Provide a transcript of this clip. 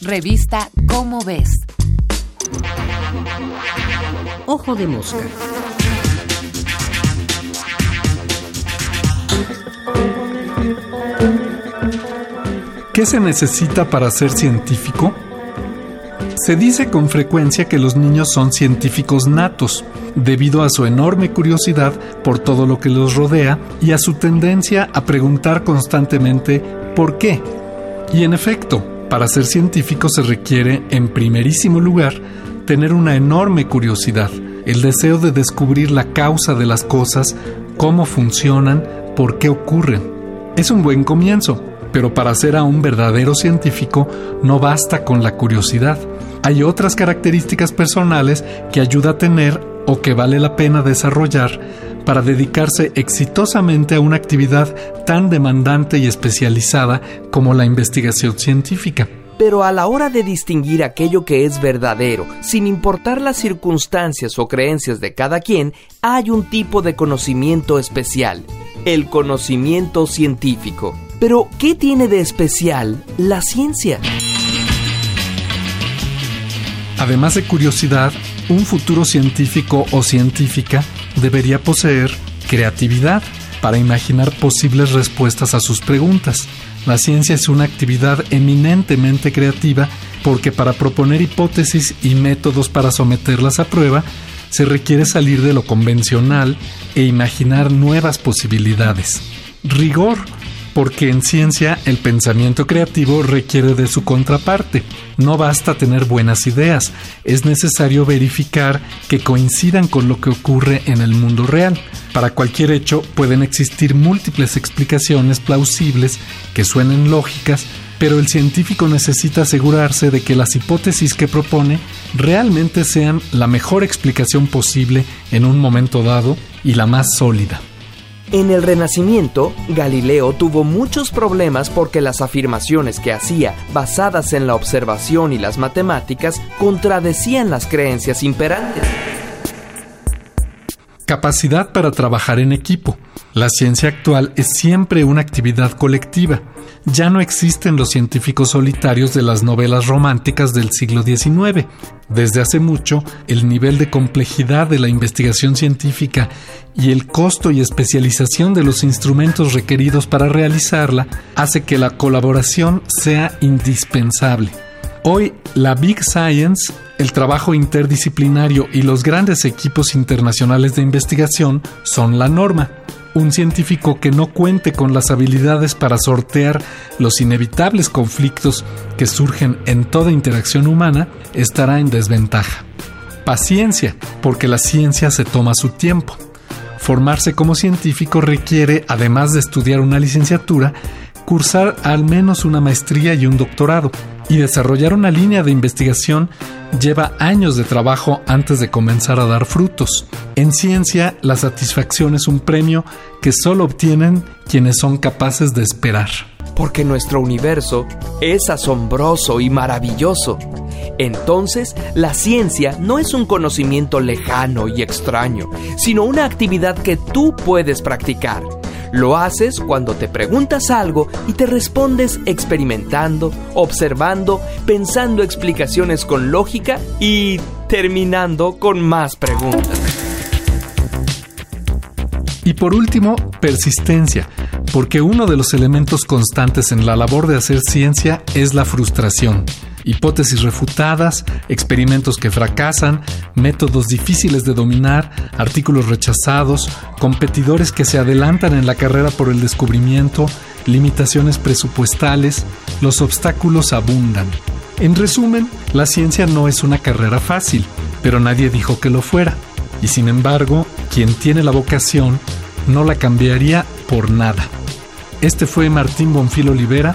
Revista Cómo ves. Ojo de mosca. ¿Qué se necesita para ser científico? Se dice con frecuencia que los niños son científicos natos, debido a su enorme curiosidad por todo lo que los rodea y a su tendencia a preguntar constantemente ¿por qué? Y en efecto, para ser científico se requiere, en primerísimo lugar, tener una enorme curiosidad, el deseo de descubrir la causa de las cosas, cómo funcionan, por qué ocurren. Es un buen comienzo, pero para ser a un verdadero científico no basta con la curiosidad. Hay otras características personales que ayuda a tener o que vale la pena desarrollar para dedicarse exitosamente a una actividad tan demandante y especializada como la investigación científica. Pero a la hora de distinguir aquello que es verdadero, sin importar las circunstancias o creencias de cada quien, hay un tipo de conocimiento especial, el conocimiento científico. Pero, ¿qué tiene de especial la ciencia? Además de curiosidad, un futuro científico o científica debería poseer creatividad para imaginar posibles respuestas a sus preguntas. La ciencia es una actividad eminentemente creativa porque para proponer hipótesis y métodos para someterlas a prueba se requiere salir de lo convencional e imaginar nuevas posibilidades. Rigor porque en ciencia el pensamiento creativo requiere de su contraparte. No basta tener buenas ideas, es necesario verificar que coincidan con lo que ocurre en el mundo real. Para cualquier hecho pueden existir múltiples explicaciones plausibles que suenen lógicas, pero el científico necesita asegurarse de que las hipótesis que propone realmente sean la mejor explicación posible en un momento dado y la más sólida. En el Renacimiento, Galileo tuvo muchos problemas porque las afirmaciones que hacía, basadas en la observación y las matemáticas, contradecían las creencias imperantes. Capacidad para trabajar en equipo. La ciencia actual es siempre una actividad colectiva. Ya no existen los científicos solitarios de las novelas románticas del siglo XIX. Desde hace mucho, el nivel de complejidad de la investigación científica y el costo y especialización de los instrumentos requeridos para realizarla hace que la colaboración sea indispensable. Hoy, la Big Science, el trabajo interdisciplinario y los grandes equipos internacionales de investigación son la norma. Un científico que no cuente con las habilidades para sortear los inevitables conflictos que surgen en toda interacción humana estará en desventaja. Paciencia, porque la ciencia se toma su tiempo. Formarse como científico requiere, además de estudiar una licenciatura, cursar al menos una maestría y un doctorado, y desarrollar una línea de investigación lleva años de trabajo antes de comenzar a dar frutos. En ciencia, la satisfacción es un premio que solo obtienen quienes son capaces de esperar. Porque nuestro universo es asombroso y maravilloso. Entonces, la ciencia no es un conocimiento lejano y extraño, sino una actividad que tú puedes practicar. Lo haces cuando te preguntas algo y te respondes experimentando, observando, pensando explicaciones con lógica y terminando con más preguntas. Y por último, persistencia, porque uno de los elementos constantes en la labor de hacer ciencia es la frustración hipótesis refutadas, experimentos que fracasan, métodos difíciles de dominar, artículos rechazados, competidores que se adelantan en la carrera por el descubrimiento, limitaciones presupuestales, los obstáculos abundan. En resumen, la ciencia no es una carrera fácil, pero nadie dijo que lo fuera. Y sin embargo, quien tiene la vocación no la cambiaría por nada. Este fue Martín Bonfil Olivera